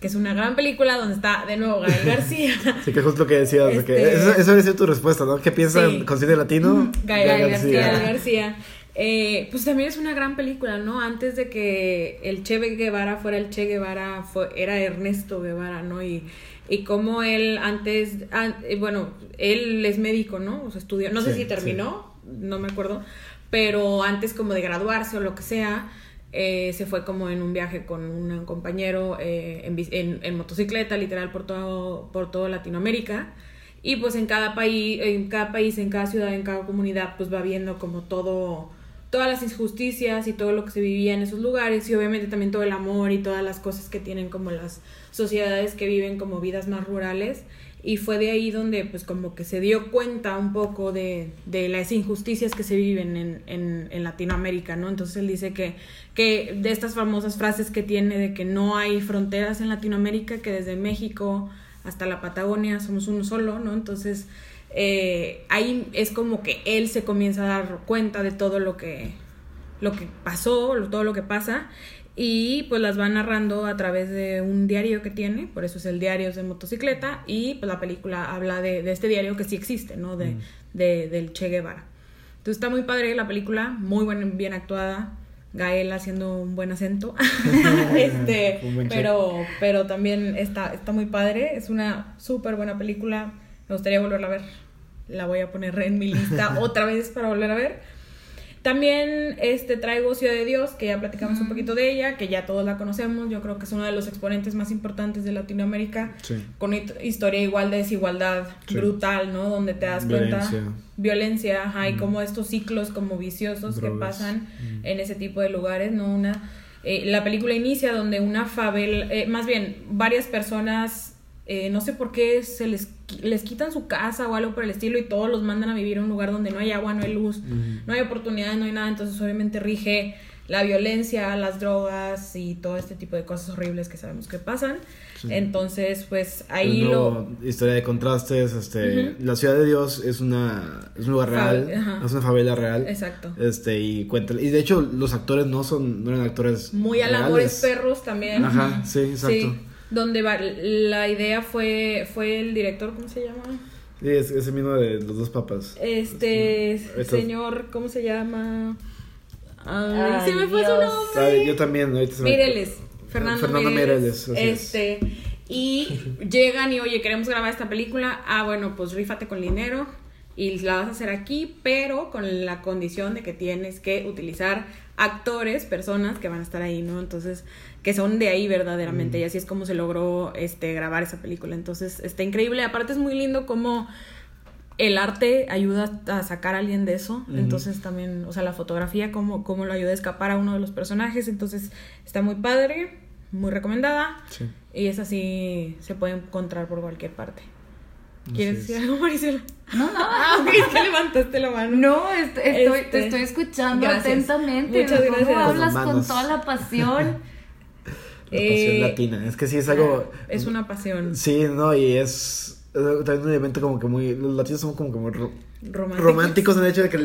[SPEAKER 5] que es una gran película donde está de nuevo Gael *laughs* García.
[SPEAKER 7] Sí, que justo lo que decías, que
[SPEAKER 5] Este-
[SPEAKER 7] eso, eso habría sido tu respuesta, ¿no? ¿Qué piensan
[SPEAKER 5] Sí.
[SPEAKER 7] con cine latino?
[SPEAKER 5] Gael,
[SPEAKER 6] Gael
[SPEAKER 5] García.
[SPEAKER 6] García.
[SPEAKER 5] Eh, pues también es una gran película, ¿no? Antes de que el Che Guevara fuera el Che Guevara, fue, era Ernesto Guevara, ¿no? Y, y cómo él antes, an- eh, bueno, él es médico, ¿no? O sea, estudió, no sé
[SPEAKER 7] Sí,
[SPEAKER 5] si terminó, no me acuerdo, pero antes como de graduarse o lo que sea, eh, se fue como en un viaje con un compañero eh, en, en- en motocicleta, literal, por todo, por todo Latinoamérica. Y pues en cada país, en cada país, en cada ciudad, en cada comunidad, pues va viendo como todo, todas las injusticias y todo lo que se vivía en esos lugares y obviamente también todo el amor y todas las cosas que tienen como las sociedades que viven como vidas más rurales y fue de ahí donde pues como que se dio cuenta un poco de, de las injusticias que se viven en, en, en Latinoamérica, ¿no? Entonces él dice que, que de estas famosas frases que tiene de que no hay fronteras en Latinoamérica, que desde México hasta la Patagonia somos uno solo, ¿no? Entonces eh, ahí es como que él se comienza a dar cuenta de todo lo que, lo que pasó, todo lo que pasa, y pues las va narrando a través de un diario que tiene, por eso es el diario de motocicleta, y pues la película habla de, de este diario que sí existe, ¿no? De, de- del Che Guevara. Entonces está muy padre la película, muy buen, bien actuada. Gael haciendo un buen acento. *laughs* este, *laughs*
[SPEAKER 7] buen
[SPEAKER 5] pero, pero también está, está muy padre. Es una súper buena película. Me gustaría volverla a ver. La voy a poner en mi lista *laughs* otra vez para volver a ver. También este, traigo Ciudad de Dios, que ya platicamos un poquito de ella, que ya todos la conocemos. Yo creo que es uno de los exponentes más importantes de Latinoamérica
[SPEAKER 7] Sí.
[SPEAKER 5] con historia igual de desigualdad
[SPEAKER 7] Sí.
[SPEAKER 5] brutal, ¿no? Donde te das
[SPEAKER 7] Violencia.
[SPEAKER 5] cuenta violencia, ajá, y como estos ciclos como viciosos que pasan en ese tipo de lugares, ¿no? Una eh, la película inicia donde una favela, eh, más bien varias personas eh, no sé por qué se les les quitan su casa o algo por el estilo y todos los mandan a vivir a un lugar donde no hay agua, no hay luz, no hay oportunidades, no hay nada, entonces obviamente rige la violencia, las drogas y todo este tipo de cosas horribles que sabemos que pasan.
[SPEAKER 7] Sí.
[SPEAKER 5] Entonces, pues
[SPEAKER 7] Es
[SPEAKER 5] ahí
[SPEAKER 7] nuevo,
[SPEAKER 5] lo
[SPEAKER 7] historia de contrastes, este, la ciudad de Dios es una es un lugar real,
[SPEAKER 5] ajá.
[SPEAKER 7] es una favela real.
[SPEAKER 5] Exacto.
[SPEAKER 7] Este y cuenta y de hecho los actores no son no eran actores
[SPEAKER 5] Muy a Perros también.
[SPEAKER 7] Ajá, sí, exacto.
[SPEAKER 5] Donde va, la idea fue, fue el director, ¿cómo se llama?
[SPEAKER 7] Sí, es ese mismo de los dos papas.
[SPEAKER 5] Este señor, ¿cómo se llama? Ay,
[SPEAKER 6] Ay,
[SPEAKER 5] se me fue su
[SPEAKER 6] Dios.
[SPEAKER 5] nombre.
[SPEAKER 7] Sabe, yo también ahorita se me-
[SPEAKER 5] Mireles, Fernando,
[SPEAKER 7] Fernando
[SPEAKER 5] Mireles.
[SPEAKER 7] Mireles, así es.
[SPEAKER 5] este, y *laughs* llegan y, oye, queremos grabar esta película. Ah, bueno, pues rífate con el dinero y la vas a hacer aquí, pero con la condición de que tienes que utilizar actores, personas que van a estar ahí, ¿no? Entonces, que son de ahí verdaderamente, y así es como se logró este grabar esa película. Entonces, está increíble. Aparte es muy lindo como el arte ayuda a sacar a alguien de eso. Entonces también, o sea, la fotografía, como, como lo ayuda a escapar a uno de los personajes. Entonces está muy padre, muy recomendada.
[SPEAKER 7] Sí.
[SPEAKER 5] Y esa sí se puede encontrar por cualquier parte. ¿Quieres
[SPEAKER 7] Así
[SPEAKER 5] decir
[SPEAKER 7] es.
[SPEAKER 5] algo, Maricela?
[SPEAKER 6] No, no. *laughs*
[SPEAKER 5] Ah, ok, es que levantaste la mano.
[SPEAKER 6] No, est- estoy,
[SPEAKER 5] Este,
[SPEAKER 6] te estoy escuchando
[SPEAKER 5] gracias.
[SPEAKER 6] atentamente.
[SPEAKER 5] Muchas
[SPEAKER 6] ¿Cómo
[SPEAKER 5] gracias.
[SPEAKER 6] hablas
[SPEAKER 7] Con
[SPEAKER 6] toda la pasión? *laughs*
[SPEAKER 7] La pasión
[SPEAKER 5] Eh,
[SPEAKER 7] latina. Es que sí es algo *laughs*
[SPEAKER 5] Es una pasión
[SPEAKER 7] Sí, no, y es es también un evento como que muy los latinos son como que muy ro- románticos en el hecho de que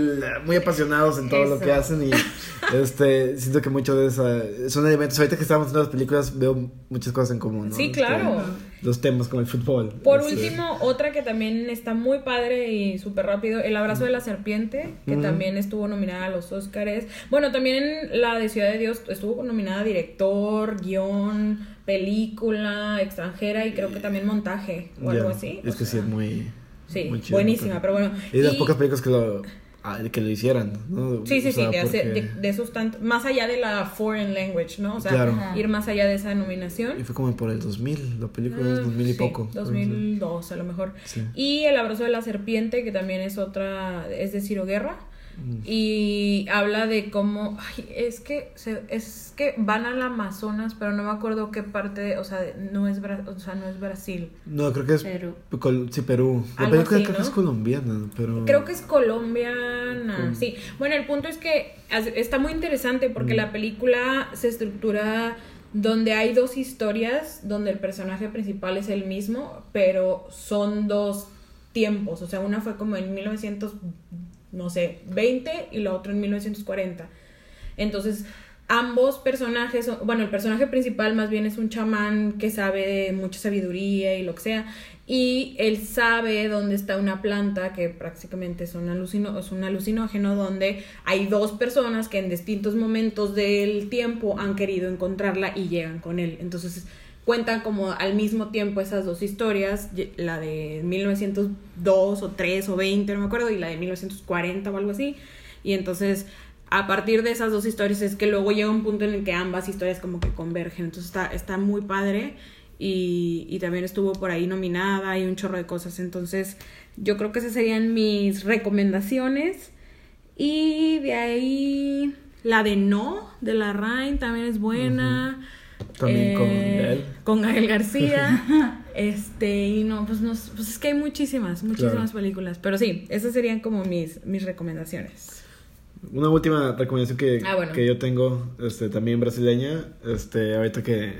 [SPEAKER 7] muy apasionados en todo lo que hacen y *laughs* este siento que mucho de esa son elementos ahorita que estamos viendo las películas veo muchas cosas en común ¿no?
[SPEAKER 5] Sí,
[SPEAKER 7] Este,
[SPEAKER 5] claro.
[SPEAKER 7] Los temas como el fútbol
[SPEAKER 5] Por
[SPEAKER 7] este,
[SPEAKER 5] último, otra que también está muy padre y súper rápido, El abrazo de la serpiente, que también estuvo nominada a los Óscares. Bueno, también la de Ciudad de Dios estuvo nominada a director, guion, película, extranjera y creo que también montaje o algo así.
[SPEAKER 7] es
[SPEAKER 5] o
[SPEAKER 7] que sí es muy
[SPEAKER 5] Sí,
[SPEAKER 7] muy chido,
[SPEAKER 5] buenísima, pero bueno.
[SPEAKER 7] y de las
[SPEAKER 5] Y-
[SPEAKER 7] pocas películas que lo que lo hicieran ¿no?
[SPEAKER 5] Sí, sí,
[SPEAKER 7] O sea,
[SPEAKER 5] sí,
[SPEAKER 7] porque-
[SPEAKER 5] de, de esos tantos, más allá de la foreign language, ¿no? O sea,
[SPEAKER 7] Claro.
[SPEAKER 5] ir más allá de esa nominación.
[SPEAKER 7] y fue como por el 2000 la película es
[SPEAKER 5] Ah,
[SPEAKER 7] 2000 y
[SPEAKER 5] sí,
[SPEAKER 7] poco
[SPEAKER 5] 2002 a lo mejor.
[SPEAKER 7] Sí.
[SPEAKER 5] Y El abrazo de la serpiente, que también es otra, es de Ciro Guerra.
[SPEAKER 7] Mm.
[SPEAKER 5] Y habla de cómo, ay, es que se, es que van al Amazonas, pero no me acuerdo qué parte, o sea, no es, Bra- o sea, no es Brasil.
[SPEAKER 7] no creo que es
[SPEAKER 6] Perú.
[SPEAKER 7] Col- sí Perú la
[SPEAKER 5] Algo
[SPEAKER 7] película
[SPEAKER 5] así,
[SPEAKER 7] creo que
[SPEAKER 5] ¿no?
[SPEAKER 7] es colombiana pero
[SPEAKER 5] Creo que es colombiana, sí. Bueno, el punto es que está muy interesante porque
[SPEAKER 7] Mm.
[SPEAKER 5] la película se estructura donde hay dos historias, donde el personaje principal es el mismo, pero son dos tiempos. O sea, una fue como en 1900, no sé, 20 y la otra en 1940. Entonces, ambos personajes, son- bueno, el personaje principal más bien es un chamán que sabe de mucha sabiduría y lo que sea, y él sabe dónde está una planta que prácticamente es un, alucino, es un alucinógeno donde hay dos personas que en distintos momentos del tiempo han querido encontrarla y llegan con él. Entonces cuentan como al mismo tiempo esas dos historias, la de 1902 o 3 o 20, no me acuerdo, y la de 1940 o algo así. Y entonces a partir de esas dos historias es que luego llega un punto en el que ambas historias como que convergen. Entonces está, está muy padre y, y también estuvo por ahí nominada y un chorro de cosas. Entonces yo creo que esas serían mis recomendaciones. Y de ahí la de No, de la Rain, también es buena.
[SPEAKER 7] También con
[SPEAKER 5] Eh,
[SPEAKER 7] Gael.
[SPEAKER 5] Con Gael García. *laughs* este, y no, pues, no, pues es que hay muchísimas, muchísimas
[SPEAKER 7] Claro.
[SPEAKER 5] películas. Pero sí, esas serían como mis, mis recomendaciones.
[SPEAKER 7] Una última recomendación que,
[SPEAKER 5] Ah, bueno.
[SPEAKER 7] que yo tengo, este, también brasileña, este, ahorita que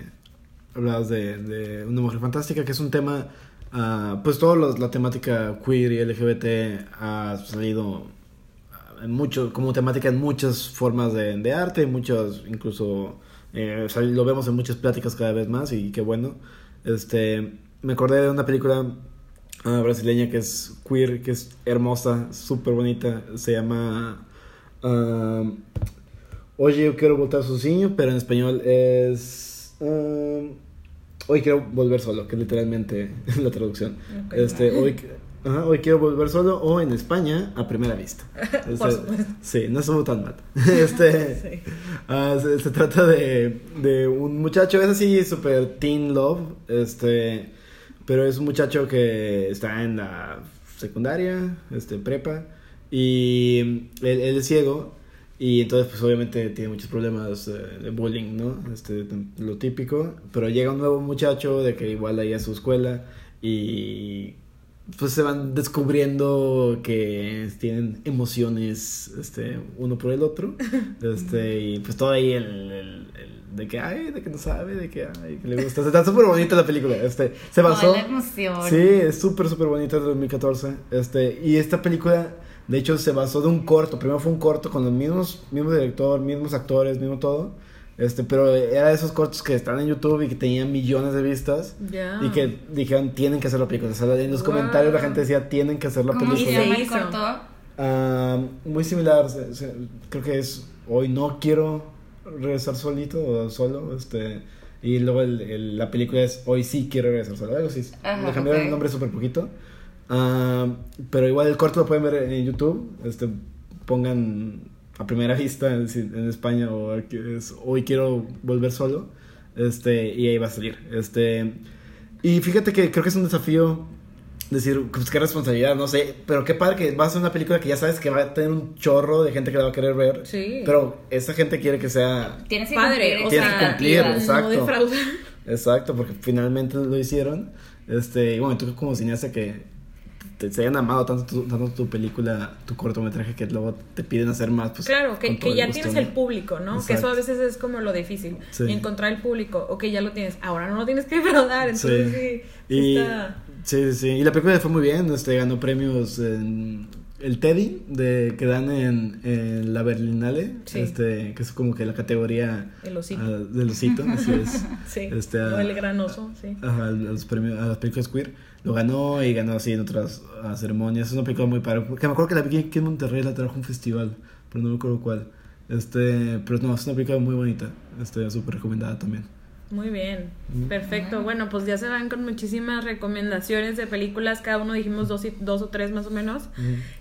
[SPEAKER 7] hablabas de, de una mujer fantástica, que es un tema, ah, pues toda la temática queer y LGBT ha salido en mucho, como temática en muchas formas de, de arte, muchos, incluso, eh, o sea, lo vemos en muchas pláticas cada vez más y qué bueno. Este, me acordé de una película ah, brasileña que es queer, que es hermosa, súper bonita, se llama... ah, Oye, yo quiero voltar sozinho, pero en español es... ah, hoy quiero volver solo, que literalmente es *laughs* la traducción. Este, hoy, *laughs* ajá, hoy quiero volver solo o en España a primera vista. *laughs*
[SPEAKER 5] Por
[SPEAKER 7] Este,
[SPEAKER 5] supuesto.
[SPEAKER 7] Sí, no estuvo tan mal. Este,
[SPEAKER 5] Sí.
[SPEAKER 7] ah, se, se trata de, de un muchacho, es así, super teen love, este, pero es un muchacho que está en la secundaria, este, prepa, y él, él es ciego, y entonces pues obviamente tiene muchos problemas eh, de bullying, ¿no? Este, lo típico, pero llega un nuevo muchacho de que igual ahí a su escuela, y pues se van descubriendo que tienen emociones este uno por el otro. *laughs* Este y pues todo ahí el, el- el de que ay de que no sabe de que ay que le gusta está súper bonita la película este se basó
[SPEAKER 6] emoción.
[SPEAKER 7] sí es súper súper bonita de 2014 este y esta película de hecho se basó de un corto. Primero fue un corto con los mismos mismo director mismos actores mismo todo este pero era de esos cortos que están en YouTube y que tenían millones de vistas
[SPEAKER 5] Ya.
[SPEAKER 7] y que dijeron tienen que hacer la película. O sea, en los
[SPEAKER 5] Wow.
[SPEAKER 7] comentarios la gente decía tienen que hacer la
[SPEAKER 6] ¿Cómo se
[SPEAKER 7] película.
[SPEAKER 5] se
[SPEAKER 6] llama el
[SPEAKER 5] hizo?
[SPEAKER 6] corto?
[SPEAKER 7] Ah, muy similar, se- se- creo que es hoy no quiero regresar solito o solo, este y luego el- el- la película es hoy sí quiero regresar solo, algo así. Le cambiaron el nombre súper poquito. Ah, pero igual el corto lo pueden ver en YouTube, este pongan a primera vista en, en España o es hoy quiero volver solo, este y ahí va a salir. Este y fíjate que creo que es un desafío decir, pues qué responsabilidad, no sé, pero qué padre que vas a hacer una película que ya sabes que va a tener un chorro de gente que la va a querer ver.
[SPEAKER 5] Sí.
[SPEAKER 7] Pero esa gente quiere que sea
[SPEAKER 6] Tienes que
[SPEAKER 5] Padre,
[SPEAKER 6] cumplir
[SPEAKER 5] o
[SPEAKER 7] Tienes
[SPEAKER 5] sea,
[SPEAKER 7] que cumplir,
[SPEAKER 5] no
[SPEAKER 7] exacto.
[SPEAKER 5] defraudar.
[SPEAKER 7] exacto, porque finalmente lo hicieron. Este, y bueno, tú como cineasta que te, se hayan amado tanto tu, tanto tu película, tu cortometraje que luego te piden hacer más, pues
[SPEAKER 5] Claro, que, ya tienes el público, ¿no? Que eso a veces es como lo difícil.
[SPEAKER 7] Sí.
[SPEAKER 5] Encontrar el público. Ok, ya lo tienes. Ahora no lo tienes que *laughs* defraudar. Entonces sí, sí,
[SPEAKER 7] Y,
[SPEAKER 5] está.
[SPEAKER 7] sí, sí. Y la película fue muy bien, este, ganó premios en el Teddy de, que dan en, en la Berlinale,
[SPEAKER 5] Sí.
[SPEAKER 7] este, que es como que la categoría
[SPEAKER 5] El osito.
[SPEAKER 7] ah, del osito, así es. *laughs*
[SPEAKER 5] Sí.
[SPEAKER 7] este,
[SPEAKER 5] o
[SPEAKER 7] ah,
[SPEAKER 5] el granoso, sí.
[SPEAKER 7] Ajá, a los premios, a las películas queer. Lo ganó y ganó así en otras ah, ceremonias. Es una película muy padre. Que me acuerdo que la vi aquí en Monterrey, la trajo un festival, pero no me acuerdo cuál. Este, pero no, es una película muy bonita. Este, súper recomendada también.
[SPEAKER 5] Muy bien,
[SPEAKER 7] Mm.
[SPEAKER 5] perfecto. Bueno, pues ya se van con muchísimas recomendaciones de películas. Cada uno dijimos dos, y- dos o tres más o menos.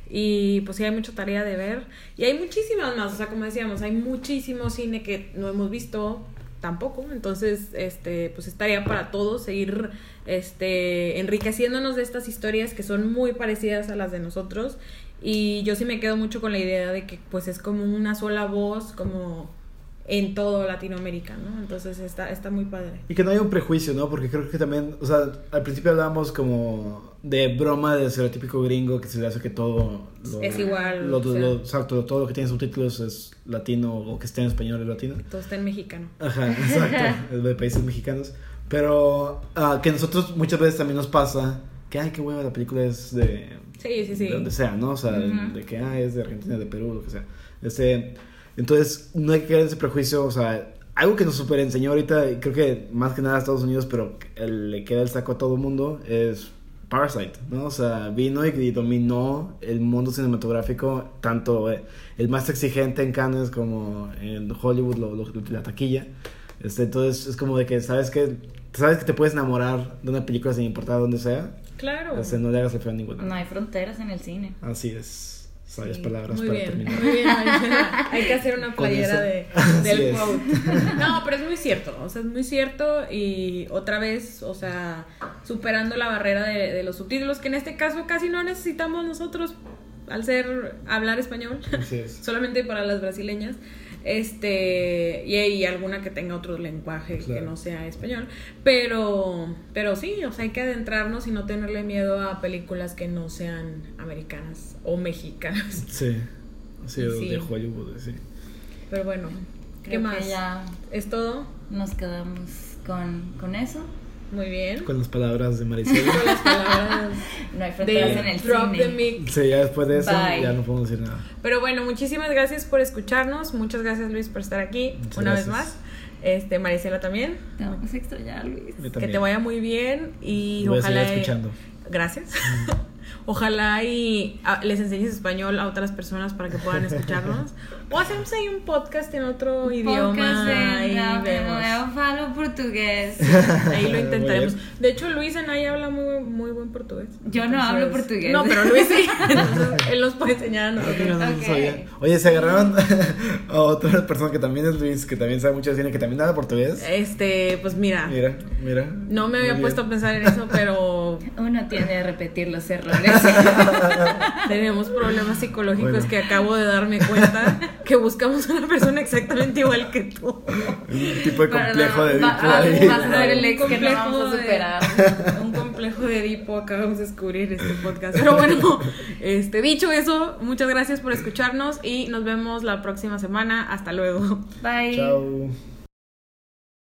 [SPEAKER 5] Y pues sí, hay mucha tarea de ver. Y hay muchísimas más. O sea, como decíamos, hay muchísimo cine que no hemos visto tampoco. Entonces, este, pues estaría para todos seguir este, enriqueciéndonos de estas historias que son muy parecidas a las de nosotros. Y yo sí me quedo mucho con la idea de que pues es como una sola voz, como en todo Latinoamérica, ¿no? Entonces está, está muy padre.
[SPEAKER 7] Y que no haya un prejuicio, ¿no? Porque creo que también, o sea, al principio hablábamos como de broma del estereotípico gringo que se le hace que todo lo-
[SPEAKER 5] Es igual,
[SPEAKER 7] lo-
[SPEAKER 5] o sea.
[SPEAKER 7] lo- exacto, todo lo que tiene subtítulos es latino o que esté en español es latino.
[SPEAKER 5] Todo está en mexicano.
[SPEAKER 7] Ajá, exacto, *laughs* de países mexicanos. Pero ah, que nosotros muchas veces también nos pasa que, ay, qué buena la película es de,
[SPEAKER 5] Sí, sí, sí.
[SPEAKER 7] de donde sea, ¿no? O sea, de que, ah, es de Argentina, de Perú, lo que sea. Este, entonces, no hay que caer en ese prejuicio, o sea, algo que nos super enseñó ahorita, y creo que más que nada a Estados Unidos, pero el- le queda el saco a todo el mundo, es Parasite, ¿no? O sea, vino y, y dominó el mundo cinematográfico, tanto eh, el más exigente en Cannes como en Hollywood, lo- lo- la taquilla. Este, entonces, es como de que, ¿sabes que Sabes que te puedes enamorar de una película sin importar dónde sea.
[SPEAKER 5] Claro.
[SPEAKER 7] Este, no le hagas el feo a ninguna.
[SPEAKER 6] No hay fronteras en el cine.
[SPEAKER 7] Así es. Sabias
[SPEAKER 5] Sí,
[SPEAKER 7] palabras
[SPEAKER 5] muy
[SPEAKER 7] para
[SPEAKER 5] bien,
[SPEAKER 7] terminar.
[SPEAKER 5] Muy bien. *laughs* Hay que hacer una playera de, *laughs*
[SPEAKER 7] Así
[SPEAKER 5] del
[SPEAKER 7] es.
[SPEAKER 5] quote. *laughs* No, pero es muy cierto. O sea, es muy cierto. Y otra vez, o sea, superando la barrera de, de los subtítulos, que en este caso casi no necesitamos nosotros al ser hablar español,
[SPEAKER 7] Así es.
[SPEAKER 5] solamente para las brasileñas. Este, y, y alguna que tenga otro lenguaje que no sea español. Pero, pero sí, o sea, hay que adentrarnos y no tenerle miedo a películas que no sean americanas o mexicanas. *laughs*
[SPEAKER 7] Sí. Sí,
[SPEAKER 5] Sí.
[SPEAKER 7] de Hollywood, sí.
[SPEAKER 5] Pero bueno, ¿qué
[SPEAKER 6] Creo que
[SPEAKER 5] más?
[SPEAKER 6] ya
[SPEAKER 5] ¿Es todo?
[SPEAKER 6] nos quedamos con, con eso.
[SPEAKER 5] Muy bien.
[SPEAKER 7] Con las palabras de Maricela.
[SPEAKER 5] Con las palabras *laughs*
[SPEAKER 6] No hay fronteras en
[SPEAKER 5] de
[SPEAKER 6] el
[SPEAKER 5] Drop
[SPEAKER 6] cine.
[SPEAKER 5] the Mic.
[SPEAKER 7] sí, ya después de eso
[SPEAKER 6] Bye.
[SPEAKER 7] ya no podemos decir nada.
[SPEAKER 5] Pero bueno, muchísimas gracias por escucharnos. Muchas gracias Luis por estar aquí
[SPEAKER 7] Muchas
[SPEAKER 5] una vez
[SPEAKER 7] gracias.
[SPEAKER 5] más. Este, Maricela también.
[SPEAKER 6] Te vamos a extrañar, Luis.
[SPEAKER 7] Yo
[SPEAKER 5] Que te vaya muy bien y
[SPEAKER 7] Voy a
[SPEAKER 5] ojalá.
[SPEAKER 7] seguir escuchando.
[SPEAKER 5] Gracias. *laughs* Ojalá y ah, les enseñes español a otras personas para que puedan *laughs* escucharnos. O hacemos ahí un podcast en otro idioma
[SPEAKER 6] Podcast en la-
[SPEAKER 5] vemos.
[SPEAKER 6] Falo portugués. *laughs*
[SPEAKER 5] Ahí lo intentaremos. De hecho, Luis en ahí habla muy, muy buen portugués.
[SPEAKER 6] Yo no hablo portugués.
[SPEAKER 5] No, pero Luis sí. *laughs* Entonces, él nos puede enseñar a nosotros.
[SPEAKER 7] Yo no
[SPEAKER 6] Ok.
[SPEAKER 7] sabía. Oye, se agarraron *laughs* a otra persona que también es Luis, que también sabe mucho de cine, que también habla portugués.
[SPEAKER 5] Este, pues mira,
[SPEAKER 7] Mira, mira.
[SPEAKER 5] no me había puesto a pensar en eso, pero
[SPEAKER 6] Uno tiende a repetir los errores.
[SPEAKER 5] tenemos problemas psicológicos
[SPEAKER 7] Bueno.
[SPEAKER 5] que acabo de darme cuenta que buscamos una persona exactamente igual que tú.
[SPEAKER 7] Un tipo de complejo
[SPEAKER 6] no,
[SPEAKER 7] de Edipo
[SPEAKER 6] va-
[SPEAKER 7] ahí.
[SPEAKER 6] vas a ser el
[SPEAKER 5] Un
[SPEAKER 6] ex que no
[SPEAKER 5] complejo
[SPEAKER 6] vamos a
[SPEAKER 5] de-
[SPEAKER 6] superar. *laughs*
[SPEAKER 5] Un complejo de Edipo acabamos de descubrir este podcast. *laughs* Pero bueno, este, dicho eso, muchas gracias por escucharnos y nos vemos la próxima semana. Hasta luego.
[SPEAKER 6] Bye.
[SPEAKER 7] Chao.